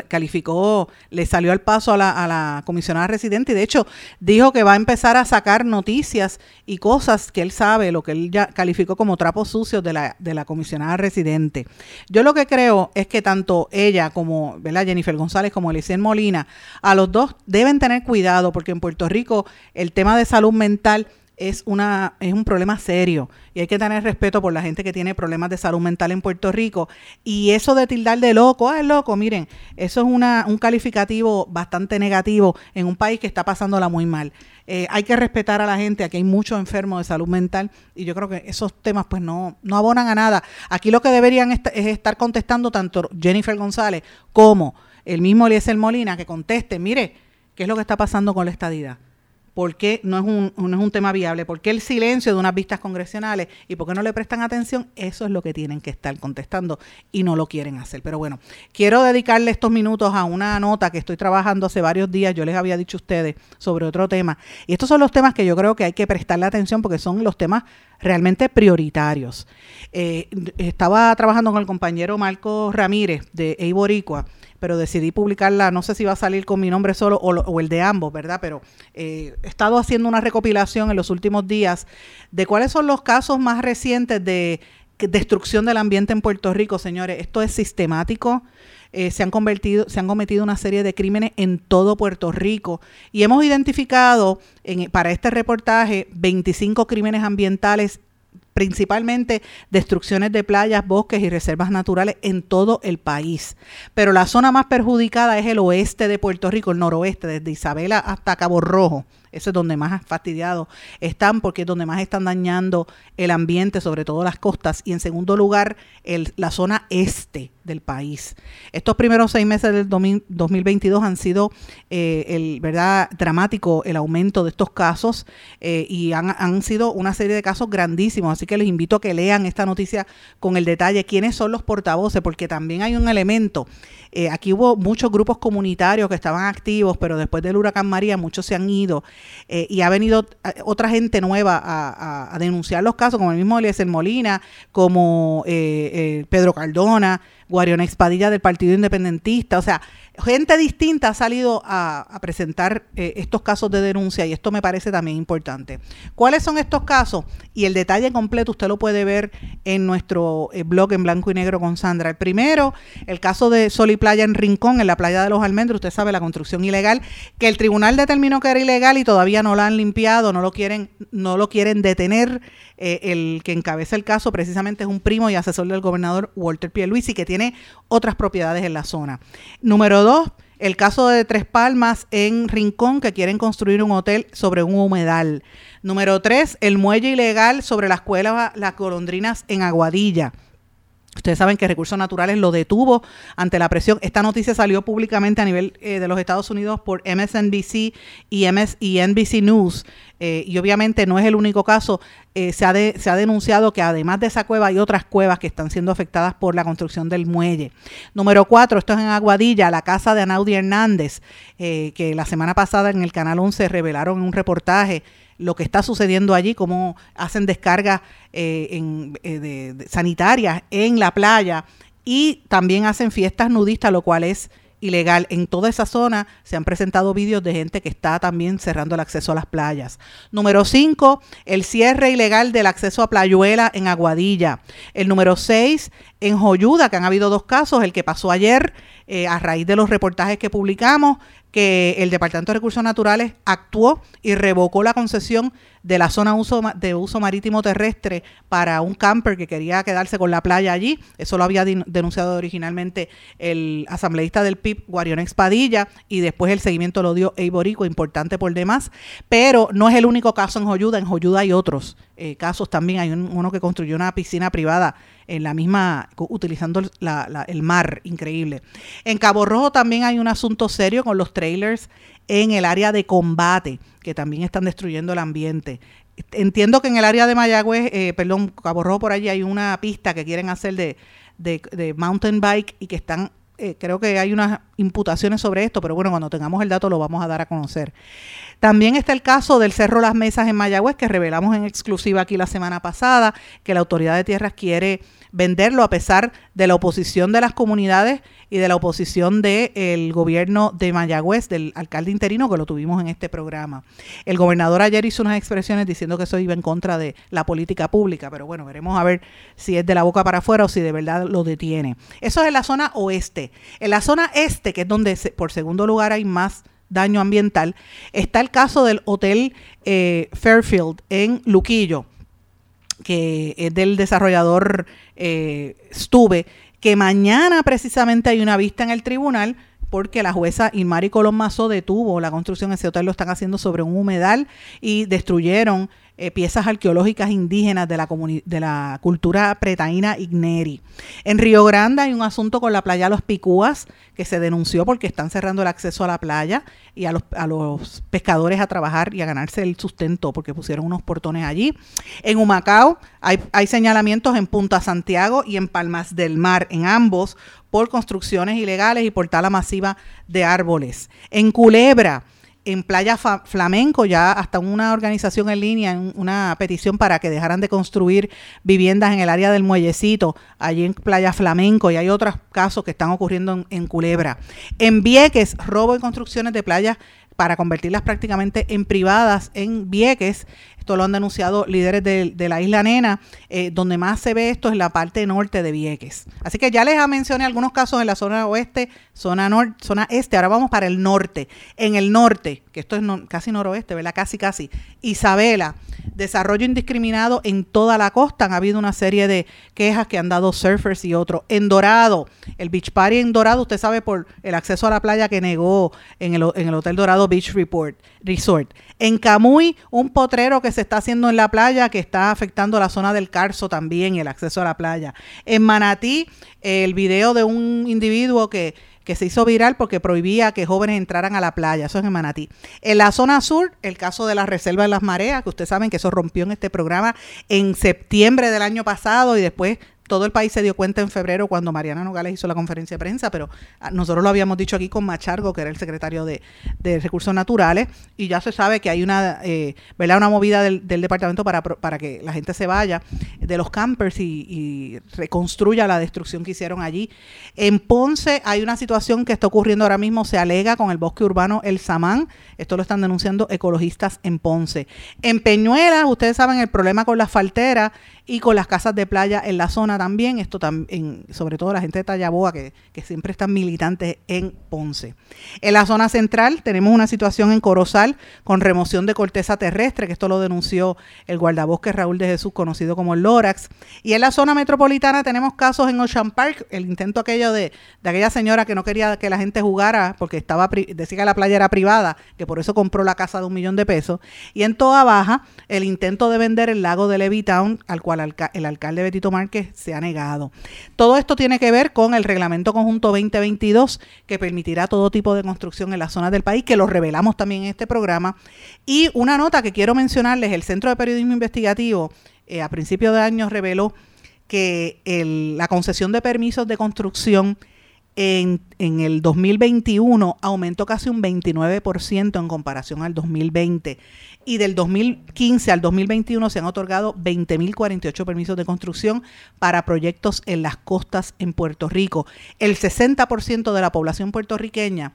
S1: calificó, le salió al paso a la, comisionada residente y de hecho dijo que va a empezar a sacar noticias y cosas que él sabe, lo que él ya calificó como trapos sucios de la, comisionada residente. Yo lo que creo es que tanto ella como. Jennifer González como Elisien Molina, a los dos deben tener cuidado porque en Puerto Rico el tema de salud mental es, una, es un problema serio y hay que tener respeto por la gente que tiene problemas de salud mental en Puerto Rico. Y eso de tildar de loco, ah, es loco, miren, eso es una, un calificativo bastante negativo en un país que está pasándola muy mal. Eh, hay que respetar a la gente, aquí hay muchos enfermos de salud mental y yo creo que esos temas pues no, no abonan a nada. Aquí lo que deberían es estar contestando tanto Jennifer González como el mismo Eliezer Molina que conteste, mire, ¿qué es lo que está pasando con la estadidad? ¿Por qué no es, un, no es un tema viable? ¿Por qué el silencio de unas vistas congresionales? ¿Y por qué no le prestan atención? Eso es lo que tienen que estar contestando y no lo quieren hacer. Pero bueno, quiero dedicarle estos minutos a una nota que estoy trabajando hace varios días. Yo les había dicho a ustedes sobre otro tema. Y estos son los temas que yo creo que hay que prestarle atención porque son los temas realmente prioritarios. Eh, estaba trabajando con el compañero Marco Ramírez de Eiboricua pero decidí publicarla, no sé si va a salir con mi nombre solo o, el de ambos, ¿verdad? Pero eh, he estado haciendo una recopilación en los últimos días de cuáles son los casos más recientes de destrucción del ambiente en Puerto Rico, señores. Esto es sistemático. Eh, se han convertido, se han cometido una serie de crímenes en todo Puerto Rico y hemos identificado en, para este reportaje 25 crímenes ambientales principalmente destrucciones de playas, bosques y reservas naturales en todo el país. Pero la zona más perjudicada es el oeste de Puerto Rico, el noroeste, desde Isabela hasta Cabo Rojo. Ese es donde más fastidiados están porque es donde más están dañando el ambiente, sobre todo las costas. Y en segundo lugar, el, la zona este del país. Estos primeros seis meses del 2022 han sido eh, el, ¿verdad? dramático el aumento de estos casos eh, y han, han, sido una serie de casos grandísimos. Así que les invito a que lean esta noticia con el detalle, quiénes son los portavoces, porque también hay un elemento. Eh, aquí hubo muchos grupos comunitarios que estaban activos, pero después del huracán María muchos se han ido y ha venido otra gente nueva a, denunciar los casos, como el mismo Eliezer Molina, como Pedro Cardona, Guarion Expadilla del Partido Independentista, o sea, gente distinta ha salido a, presentar eh, estos casos de denuncia y esto me parece también importante. ¿Cuáles son estos casos? Y el detalle completo usted lo puede ver en nuestro eh, blog en blanco y negro con Sandra. El primero, el caso de Sol y Playa en Rincón, en la playa de los Almendros, usted sabe la construcción ilegal, que el tribunal determinó que era ilegal y todavía no la han limpiado, no lo quieren, no lo quieren detener. Eh, el que encabeza el caso precisamente es un primo y asesor del gobernador Walter Pierluisi, que tiene otras propiedades en la zona. Número dos, el caso de Tres Palmas en Rincón, que quieren construir un hotel sobre un humedal. Número tres, el muelle ilegal sobre la escuela Las Golondrinas en Aguadilla. Ustedes saben que Recursos Naturales lo detuvo ante la presión. Esta noticia salió públicamente a nivel eh, de los Estados Unidos por MSNBC y, MS y NBC News. Eh, y obviamente no es el único caso. Eh, se, ha denunciado que además de esa cueva hay otras cuevas que están siendo afectadas por la construcción del muelle. Número cuatro, esto es en Aguadilla, la casa de Anaudi Hernández, que la semana pasada en el Canal 11 revelaron un reportaje lo que está sucediendo allí, cómo hacen descargas eh, eh, sanitarias en la playa y también hacen fiestas nudistas, lo cual es ilegal. En toda esa zona se han presentado vídeos de gente que está también cerrando el acceso a las playas. Número 5, el cierre ilegal del acceso a Playuela en Aguadilla. El número 6, en Joyuda, que han habido dos casos, el que pasó ayer eh, a raíz de los reportajes que publicamos, que el Departamento de Recursos Naturales actuó y revocó la concesión de la zona de uso marítimo terrestre para un camper que quería quedarse con la playa allí. Eso lo había denunciado originalmente el asambleísta del PIB, Guarionex Padilla, y después el seguimiento lo dio Eiborico, importante por demás. Pero no es el único caso en Joyuda, en Joyuda hay otros eh, casos también. Hay uno que construyó una piscina privada en la misma, utilizando el mar, increíble. En Cabo Rojo también hay un asunto serio con los trailers en el área de combate, que también están destruyendo el ambiente. Entiendo que en el área de Mayagüez, eh, perdón, Cabo Rojo por allí hay una pista que quieren hacer de, de, mountain bike y que están eh, creo que hay unas imputaciones sobre esto, pero bueno, cuando tengamos el dato lo vamos a dar a conocer. También está el caso del Cerro Las Mesas en Mayagüez, que revelamos en exclusiva aquí la semana pasada, que la Autoridad de Tierras quiere venderlo a pesar de la oposición de las comunidades y de la oposición del gobierno de Mayagüez, del alcalde interino que lo tuvimos en este programa. El gobernador ayer hizo unas expresiones diciendo que eso iba en contra de la política pública, pero bueno, veremos a ver si es de la boca para afuera o si de verdad lo detiene. Eso es en la zona oeste. En la zona este, que es donde por segundo lugar hay más daño ambiental, está el caso del Hotel eh, Fairfield en Luquillo que es del desarrollador eh, que mañana precisamente hay una vista en el tribunal porque la jueza Inmari Colón Mazo detuvo la construcción, ese hotel lo están haciendo sobre un humedal y destruyeron eh, piezas arqueológicas indígenas de la, de la cultura pretaína igneri. En Río Grande hay un asunto con la playa Los Picúas que se denunció porque están cerrando el acceso a la playa y a los, pescadores a trabajar y a ganarse el sustento porque pusieron unos portones allí. En Humacao hay señalamientos en Punta Santiago y en Palmas del Mar, en ambos por construcciones ilegales y por tala masiva de árboles. En Culebra, en Playa Flamenco, ya hasta una organización en línea, una petición para que dejaran de construir viviendas en el área del muellecito, allí en Playa Flamenco, y hay otros casos que están ocurriendo en, Culebra. En Vieques, robo y construcciones de playas para convertirlas prácticamente en privadas en Vieques. Lo han denunciado líderes de, la isla Nena. Eh, donde más se ve esto es la parte norte de Vieques. Así que ya les mencioné algunos casos en la zona oeste, zona norte, zona este. Ahora vamos para el norte. En el norte, que esto es casi noroeste, ¿verdad? Casi, casi. Isabela, desarrollo indiscriminado en toda la costa. Han habido una serie de quejas que han dado surfers y otros. En Dorado, el Beach Party en Dorado, usted sabe por el acceso a la playa que negó en el, en el Hotel Dorado Beach Report, Resort. En Camuy, un potrero que se está haciendo en la playa que está afectando la zona del Carso también, el acceso a la playa. En Manatí, el video de un individuo que que se hizo viral porque prohibía que jóvenes entraran a la playa. Eso es en Manatí. En la zona sur, el caso de la Reserva de las Mareas, que ustedes saben que eso rompió en este programa en septiembre del año pasado y después todo el país se dio cuenta en febrero cuando Mariana Nogales hizo la conferencia de prensa, pero ah, nosotros lo habíamos dicho aquí con Machargo, que era el secretario de, Recursos Naturales, y ya se sabe que hay una, eh, ¿verdad? una movida del, departamento para, para, que la gente se vaya de los campers y, reconstruya la destrucción que hicieron allí. En Ponce hay una situación que está ocurriendo ahora mismo, se alega con el bosque urbano El Samán, esto lo están denunciando ecologistas en Ponce. En Peñuelas, ustedes saben el problema con las falteras y con las casas de playa en la zona también, esto también, sobre todo la gente de Tallaboa que, siempre están militantes en Ponce. En la zona central tenemos una situación en Corozal con remoción de corteza terrestre, que esto lo denunció el guardabosque Raúl de Jesús, conocido como el Lorax. Y en la zona metropolitana tenemos casos en Ocean Park, el intento aquello de, de aquella señora que no quería que la gente jugara porque estaba decía que la playa era privada, que por eso compró la casa de un millón de pesos. Y en Toda Baja, el intento de vender el lago de Levittown, al cual el alcalde Betito Márquez se ha negado. Todo esto tiene que ver con el Reglamento Conjunto 2022 que permitirá todo tipo de construcción en las zonas del país, que lo revelamos también en este programa. Y una nota que quiero mencionarles, el Centro de Periodismo Investigativo eh, a principios de año reveló que la concesión de permisos de construcción en, en, el 2021 aumentó casi un 29% en comparación al 2020 y del 2015 al 2021 se han otorgado 20.048 permisos de construcción para proyectos en las costas en Puerto Rico. El 60% de la población puertorriqueña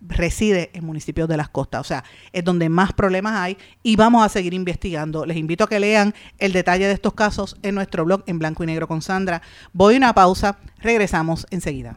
S1: reside en municipios de las costas, o sea, es donde más problemas hay y vamos a seguir investigando. Les invito a que lean el detalle de estos casos en nuestro blog en blanco y negro con Sandra. Voy a una pausa, regresamos enseguida.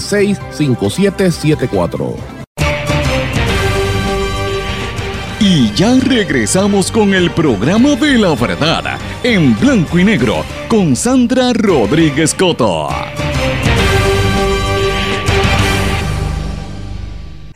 S4: 939-336-5774. 939-336-5774.
S2: Y ya regresamos con el programa de la verdad en blanco y negro con Sandra Rodríguez Coto.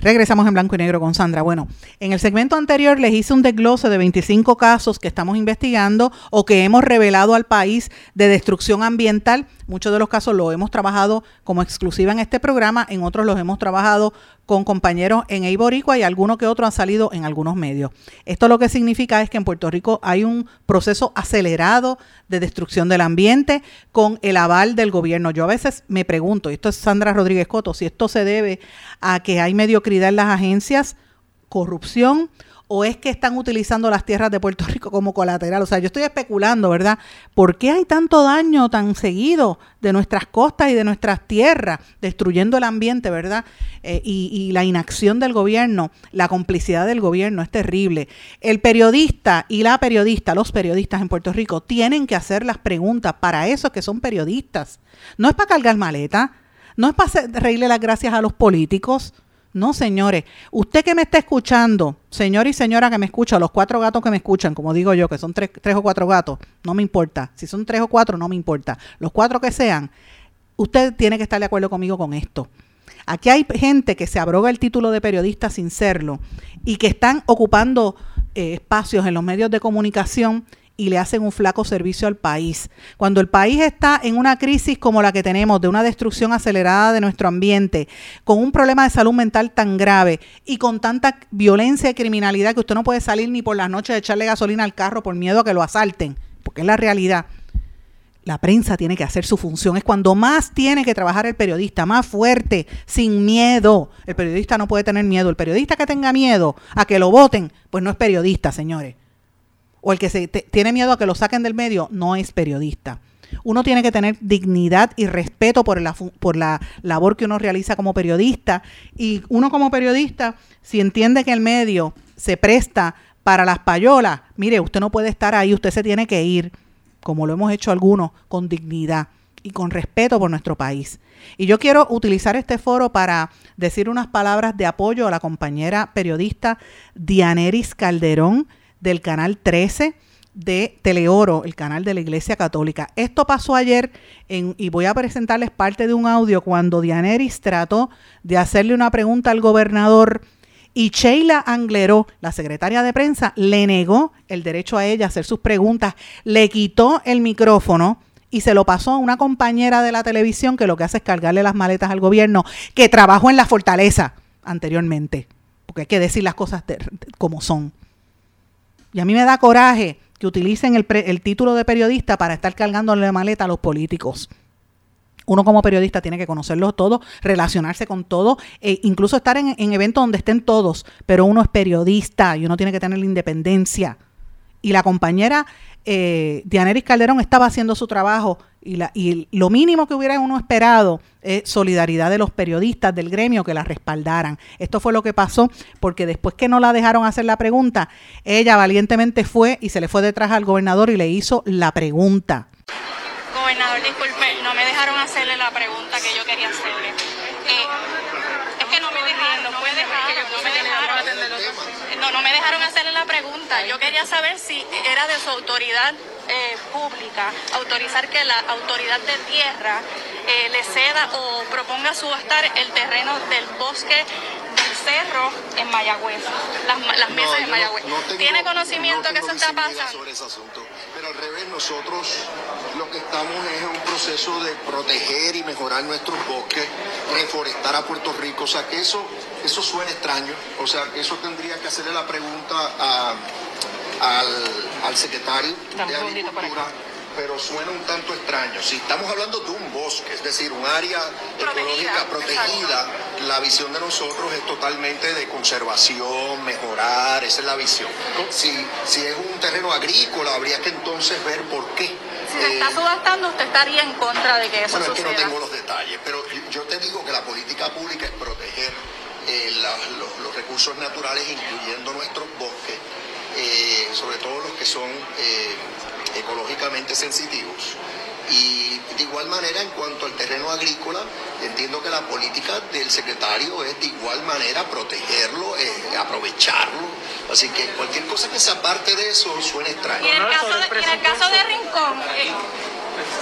S1: Regresamos en blanco y negro con Sandra. Bueno, en el segmento anterior les hice un desglose de 25 casos que estamos investigando o que hemos revelado al país de destrucción ambiental. Muchos de los casos los hemos trabajado como exclusiva en este programa, en otros los hemos trabajado con compañeros en Eiboricua y alguno que otro han salido en algunos medios. Esto lo que significa es que en Puerto Rico hay un proceso acelerado de destrucción del ambiente con el aval del gobierno. Yo a veces me pregunto, y esto es Sandra Rodríguez Coto, si esto se debe a que hay mediocridad en las agencias, corrupción o es que están utilizando las tierras de Puerto Rico como colateral. O sea, yo estoy especulando, ¿verdad? ¿Por qué hay tanto daño tan seguido de nuestras costas y de nuestras tierras, destruyendo el ambiente, ¿verdad? Eh, y, y la inacción del gobierno, la complicidad del gobierno es terrible. El periodista y la periodista, los periodistas en Puerto Rico, tienen que hacer las preguntas para eso que son periodistas. No es para cargar maleta, no es para reírle las gracias a los políticos no, señores. Usted que me está escuchando, señor y señora que me escucha, los cuatro gatos que me escuchan, como digo yo, que son tres, o cuatro gatos, no me importa. Si son tres o cuatro, no me importa. Los cuatro que sean, usted tiene que estar de acuerdo conmigo con esto. Aquí hay gente que se abroga el título de periodista sin serlo y que están ocupando eh, espacios en los medios de comunicación y le hacen un flaco servicio al país. Cuando el país está en una crisis como la que tenemos, de una destrucción acelerada de nuestro ambiente, con un problema de salud mental tan grave y con tanta violencia y criminalidad que usted no puede salir ni por las noches a echarle gasolina al carro por miedo a que lo asalten, porque es la realidad. La prensa tiene que hacer su función. Es cuando más tiene que trabajar el periodista, más fuerte, sin miedo. El periodista no puede tener miedo. El periodista que tenga miedo a que lo voten, pues no es periodista, señores o el que se tiene miedo a que lo saquen del medio no es periodista. Uno tiene que tener dignidad y respeto por la, por la labor que uno realiza como periodista. Y uno como periodista, si entiende que el medio se presta para las payolas, mire, usted no puede estar ahí, usted se tiene que ir, como lo hemos hecho algunos, con dignidad y con respeto por nuestro país. Y yo quiero utilizar este foro para decir unas palabras de apoyo a la compañera periodista Dianeris Calderón, del canal 13 de Teleoro, el canal de la Iglesia Católica. Esto pasó ayer y voy a presentarles parte de un audio cuando Dianeris trató de hacerle una pregunta al gobernador y Sheila Angleró, la secretaria de prensa, le negó el derecho a ella a hacer sus preguntas, le quitó el micrófono y se lo pasó a una compañera de la televisión que lo que hace es cargarle las maletas al gobierno, que trabajó en la fortaleza anteriormente, porque hay que decir las cosas como son. Y a mí me da coraje que utilicen el, el título de periodista para estar cargándole la maleta a los políticos. Uno como periodista tiene que conocerlos todos, relacionarse con todos, e incluso estar en, eventos donde estén todos, pero uno es periodista y uno tiene que tener la independencia. Y la compañera eh, Dianeris Calderón estaba haciendo su trabajo y, y lo mínimo que hubiera uno esperado es solidaridad de los periodistas del gremio que la respaldaran. Esto fue lo que pasó porque después que no la dejaron hacer la pregunta, ella valientemente fue y se le fue detrás al gobernador y le hizo la pregunta.
S5: Gobernador, disculpe, no me dejaron hacerle la pregunta que yo quería hacerle. Eh, es que no me dejaron, no me dejaron, no me dejaron. No, no me dejaron hacerle la pregunta. Yo quería saber si era de su autoridad eh, pública autorizar que la autoridad de tierra eh, le ceda o proponga subastar el terreno del bosque del cerro en Mayagüez, las, las mesas en Mayagüez. ¿Tiene conocimiento que eso está pasando?
S6: Sobre ese asunto. Pero al revés, nosotros lo que estamos es en un proceso de proteger y mejorar nuestros bosques, reforestar a Puerto Rico. O sea que eso, eso suena extraño. O sea que eso tendría que hacerle la pregunta a al, secretario de Agricultura, pero suena un tanto extraño. Si estamos hablando de un bosque, es decir, un área ecológica protegida, la visión de nosotros es totalmente de conservación, mejorar, esa es la visión. Si, si es un terreno agrícola, habría que entonces ver por qué.
S5: Si se está eh, subastando, usted estaría en contra de que eso
S6: bueno,
S5: suceda.
S6: Es que no tengo los detalles, pero yo te digo que la política pública es proteger eh, los recursos naturales, incluyendo nuestros bosques eh, sobre todo los que son eh, ecológicamente sensitivos. Y de igual manera, en cuanto al terreno agrícola, entiendo que la política del secretario es de igual manera protegerlo, eh, aprovecharlo. Así que cualquier cosa que sea parte de eso suena extraño.
S5: Y en el caso de, Rincón.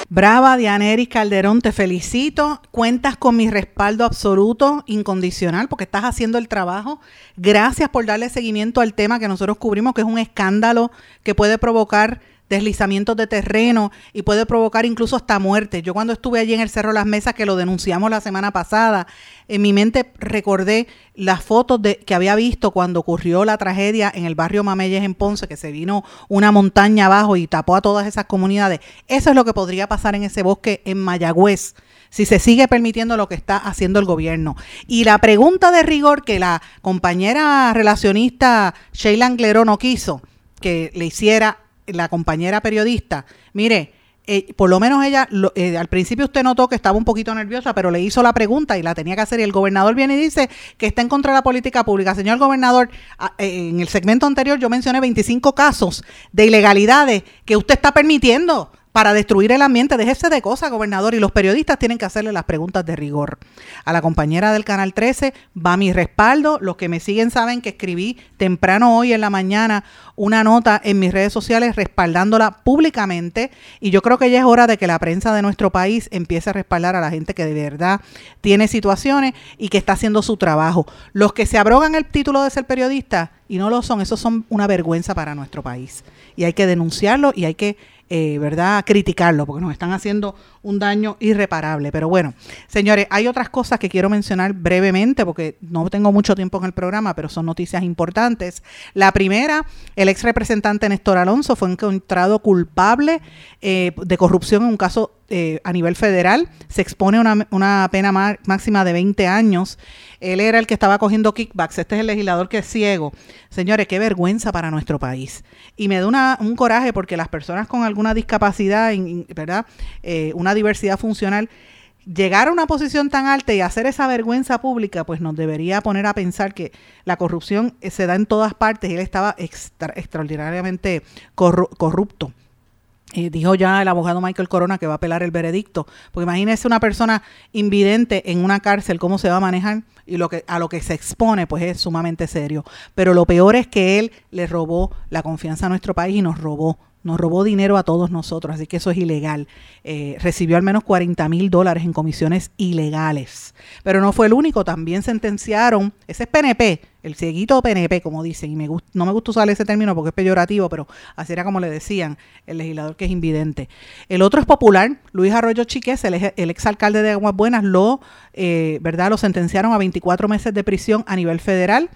S1: Brava, Dianeris Calderón, te felicito. Cuentas con mi respaldo absoluto, incondicional, porque estás haciendo el trabajo. Gracias por darle seguimiento al tema que nosotros cubrimos, que es un escándalo que puede provocar deslizamientos de terreno y puede provocar incluso hasta muerte. Yo cuando estuve allí en el Cerro Las Mesas, que lo denunciamos la semana pasada, en mi mente recordé las fotos de, que había visto cuando ocurrió la tragedia en el barrio Mameyes en Ponce, que se vino una montaña abajo y tapó a todas esas comunidades. Eso es lo que podría pasar en ese bosque en Mayagüez si se sigue permitiendo lo que está haciendo el gobierno. Y la pregunta de rigor que la compañera relacionista Sheila Angleró no quiso que le hiciera la compañera periodista, mire, eh, por lo menos ella, eh, al principio usted notó que estaba un poquito nerviosa, pero le hizo la pregunta y la tenía que hacer y el gobernador viene y dice que está en contra de la política pública. Señor gobernador, eh, en el segmento anterior yo mencioné 25 casos de ilegalidades que usted está permitiendo para destruir el ambiente. Déjese de cosas, gobernador, y los periodistas tienen que hacerle las preguntas de rigor. A la compañera del Canal 13 va mi respaldo. Los que me siguen saben que escribí temprano hoy en la mañana una nota en mis redes sociales respaldándola públicamente y yo creo que ya es hora de que la prensa de nuestro país empiece a respaldar a la gente que de verdad tiene situaciones y que está haciendo su trabajo. Los que se abrogan el título de ser periodista y no lo son, esos son una vergüenza para nuestro país y hay que denunciarlo y hay que eh, ¿verdad?, criticarlo, porque nos están haciendo un daño irreparable. Pero bueno, señores, hay otras cosas que quiero mencionar brevemente, porque no tengo mucho tiempo en el programa, pero son noticias importantes. La primera, el ex representante Néstor Alonso fue encontrado culpable eh, de corrupción en un caso eh, a nivel federal. Se expone una, una pena máxima de 20 años. Él era el que estaba cogiendo kickbacks. Este es el legislador que es ciego. Señores, qué vergüenza para nuestro país. Y me da un coraje porque las personas con alguna discapacidad, ¿verdad? Eh, una diversidad funcional, llegar a una posición tan alta y hacer esa vergüenza pública, pues nos debería poner a pensar que la corrupción eh, se da en todas partes y él estaba extraordinariamente corrupto. Eh, dijo ya el abogado Michael Corona que va a apelar el veredicto. Porque imagínese una persona invidente en una cárcel, cómo se va a manejar y lo que, a lo que se expone, pues es sumamente serio. Pero lo peor es que él le robó la confianza a nuestro país y nos robó nos robó dinero a todos nosotros, así que eso es ilegal. Eh, recibió al menos 40 mil dólares en comisiones ilegales. Pero no fue el único, también sentenciaron, ese es PNP, el cieguito PNP, como dicen, y me no me gusta usar ese término porque es peyorativo, pero así era como le decían el legislador que es invidente. El otro es popular, Luis Arroyo Chiques, el, el exalcalde de Aguas Buenas, lo, eh, ¿verdad? lo sentenciaron a 24 meses de prisión a nivel federal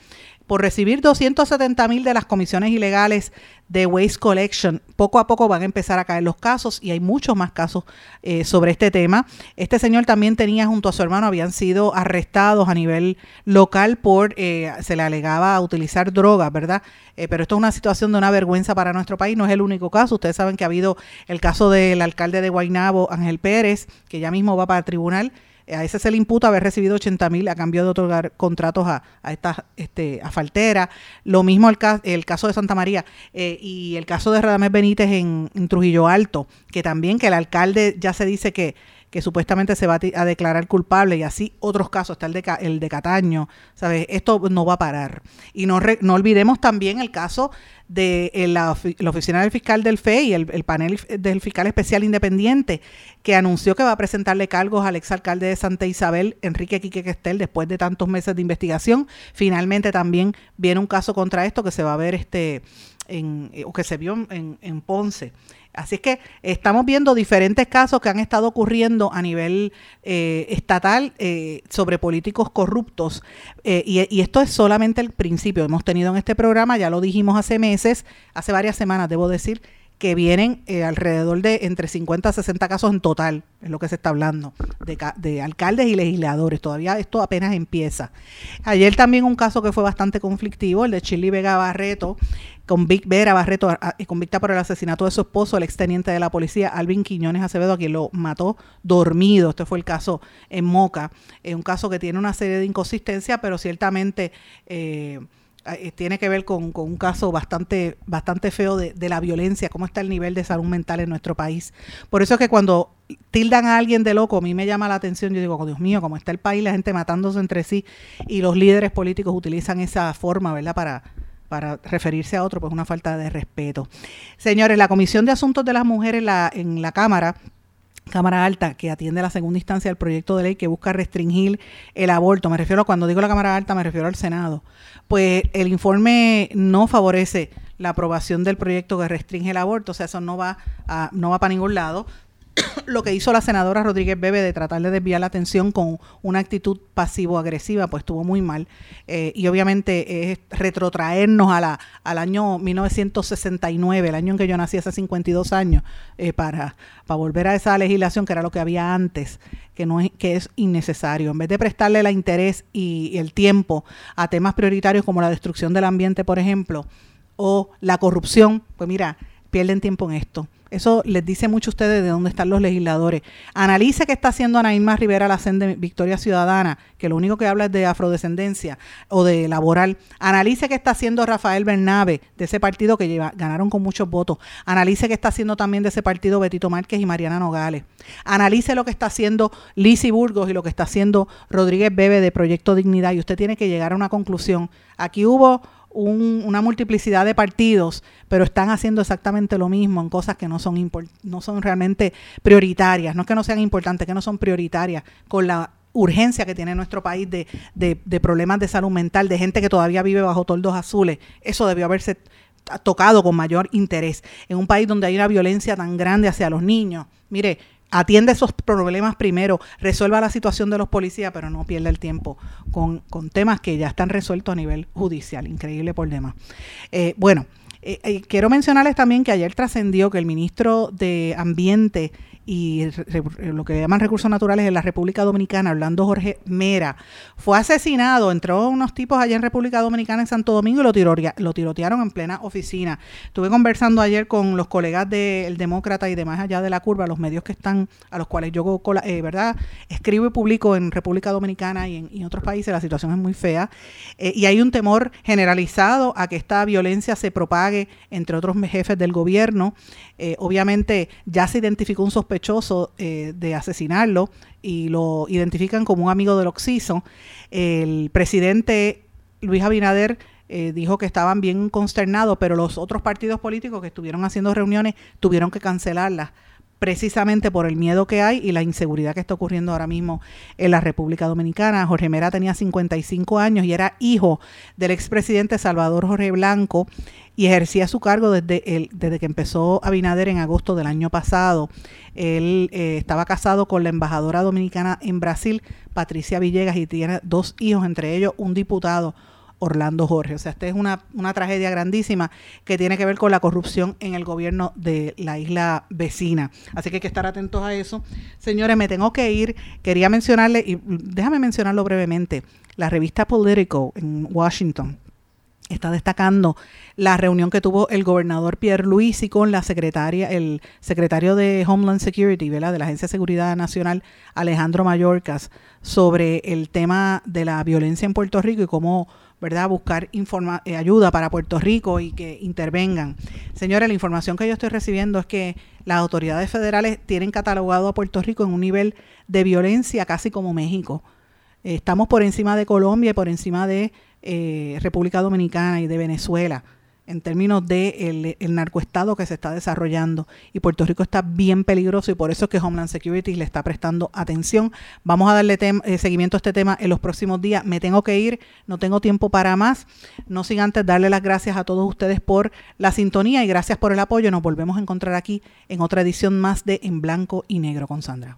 S1: por recibir 270 mil de las comisiones ilegales de Waste Collection. Poco a poco van a empezar a caer los casos y hay muchos más casos eh, sobre este tema. Este señor también tenía junto a su hermano, habían sido arrestados a nivel local por, eh, se le alegaba utilizar drogas, ¿verdad? Eh, pero esto es una situación de una vergüenza para nuestro país, no es el único caso. Ustedes saben que ha habido el caso del alcalde de Guaynabo, Ángel Pérez, que ya mismo va para el tribunal a ese se le imputa haber recibido 80 mil a cambio de otorgar contratos a, a estas este, a Lo mismo el, el caso de Santa María eh, y el caso de Radamés Benítez en, Trujillo Alto, que también que el alcalde ya se dice que que supuestamente se va a, declarar culpable y así otros casos, está el de, el de Cataño, ¿sabes? Esto no va a parar. Y no, no olvidemos también el caso de eh, la, oficina del fiscal del FE y el, panel del fiscal especial independiente, que anunció que va a presentarle cargos al exalcalde de Santa Isabel, Enrique Quique Questel, después de tantos meses de investigación. Finalmente también viene un caso contra esto que se va a ver este en, o que se vio en, en Ponce. Así es que estamos viendo diferentes casos que han estado ocurriendo a nivel eh, estatal eh, sobre políticos corruptos. Eh, y, y, esto es solamente el principio. Hemos tenido en este programa, ya lo dijimos hace meses, hace varias semanas, debo decir, que vienen eh, alrededor de entre 50 a 60 casos en total, es lo que se está hablando, de, de, alcaldes y legisladores. Todavía esto apenas empieza. Ayer también un caso que fue bastante conflictivo, el de Chili Vega Barreto, con Vera Barreto, convicta por el asesinato de su esposo, el exteniente de la policía, Alvin Quiñones Acevedo, a quien lo mató dormido. Este fue el caso en Moca. Es un caso que tiene una serie de inconsistencias, pero ciertamente... Eh, eh, tiene que ver con, un caso bastante, bastante feo de, la violencia, cómo está el nivel de salud mental en nuestro país. Por eso es que cuando tildan a alguien de loco, a mí me llama la atención, yo digo, oh, Dios mío, cómo está el país, la gente matándose entre sí y los líderes políticos utilizan esa forma, ¿verdad? Para, para referirse a otro, pues una falta de respeto. Señores, la Comisión de Asuntos de las Mujeres en la Cámara Cámara Alta que atiende la segunda instancia del proyecto de ley que busca restringir el aborto. Me refiero, cuando digo la Cámara Alta, me refiero al Senado. Pues el informe no favorece la aprobación del proyecto que restringe el aborto, o sea, eso no va, a, no va para ningún lado. <coughs> lo que hizo la senadora Rodríguez Bebe de tratar de desviar la atención con una actitud pasivo-agresiva, pues estuvo muy mal. Eh, y obviamente es retrotraernos a la, al año 1969, el año en que yo nací hace 52 años, eh, para, para volver a esa legislación que era lo que había antes, que, no es, que es innecesario. En vez de prestarle el interés y el tiempo a temas prioritarios como la destrucción del ambiente, por ejemplo, o la corrupción, pues mira, pierden tiempo en esto. Eso les dice mucho a ustedes de dónde están los legisladores. Analice qué está haciendo Ana Irma Rivera la de Victoria Ciudadana, que lo único que habla es de afrodescendencia o de laboral. Analice qué está haciendo Rafael Bernabe de ese partido que ganaron con muchos votos. Analice qué está haciendo también de ese partido Betito Márquez y Mariana Nogales. Analice lo que está haciendo Lisi Burgos y lo que está haciendo Rodríguez Bebe de Proyecto Dignidad. Y usted tiene que llegar a una conclusión. Aquí hubo una multiplicidad de partidos, pero están haciendo exactamente lo mismo en cosas que no son, no son realmente prioritarias, no es que no sean importantes, que no son prioritarias, con la urgencia que tiene nuestro país de, de, problemas de salud mental, de gente que todavía vive bajo toldos azules. Eso debió haberse tocado con mayor interés. En un país donde hay una violencia tan grande hacia los niños. Mire, atiende esos problemas primero, resuelva la situación de los policías, pero no pierda el tiempo con, temas que ya están resueltos a nivel judicial. Increíble por demás. Eh, bueno, eh, eh, quiero mencionarles también que ayer trascendió que el ministro de Ambiente y lo que llaman recursos naturales en la República Dominicana, Orlando Jorge Mera, fue asesinado, entró unos tipos allá en República Dominicana en Santo Domingo y lo, lo tirotearon en plena oficina. Estuve conversando ayer con los colegas del Demócrata y demás allá de la curva, los medios que están, a los cuales yo eh, ¿verdad? escribo y publico en República Dominicana y en, otros países, la situación es muy fea, eh, y hay un temor generalizado a que esta violencia se propague entre otros jefes del gobierno. Eh, obviamente ya se identificó un sospechoso eh, de asesinarlo y lo identifican como un amigo del Oxiso. El presidente Luis Abinader eh, dijo que estaban bien consternados, pero los otros partidos políticos que estuvieron haciendo reuniones tuvieron que cancelarlas precisamente por el miedo que hay y la inseguridad que está ocurriendo ahora mismo en la República Dominicana. Jorge Mera tenía 55 años y era hijo del expresidente Salvador Jorge Blanco y ejercía su cargo desde, el, desde que empezó Abinader en agosto del año pasado. Él eh, estaba casado con la embajadora dominicana en Brasil, Patricia Villegas, y tiene dos hijos, entre ellos un diputado, Orlando Jorge. O sea, esta es una, una, tragedia grandísima que tiene que ver con la corrupción en el gobierno de la isla vecina. Así que hay que estar atentos a eso. Señores, me tengo que ir. Quería mencionarle, y déjame mencionarlo brevemente, la revista Politico en Washington está destacando la reunión que tuvo el gobernador Pierre Luisi con la secretaria, el secretario de Homeland Security, ¿verdad? de la Agencia de Seguridad Nacional, Alejandro Mayorkas, sobre el tema de la violencia en Puerto Rico y cómo ¿verdad? buscar informa eh, ayuda para Puerto Rico y que intervengan. Señores, la información que yo estoy recibiendo es que las autoridades federales tienen catalogado a Puerto Rico en un nivel de violencia casi como México. estamos por encima de Colombia y por encima de eh, República Dominicana y de Venezuela en términos de el, narcoestado que se está desarrollando y Puerto Rico está bien peligroso y por eso es que Homeland Security le está prestando atención. Vamos a darle eh, seguimiento a este tema en los próximos días. Me tengo que ir, no tengo tiempo para más. No sin antes darle las gracias a todos ustedes por la sintonía y gracias por el apoyo. Nos volvemos a encontrar aquí en otra edición más de En Blanco y Negro con Sandra.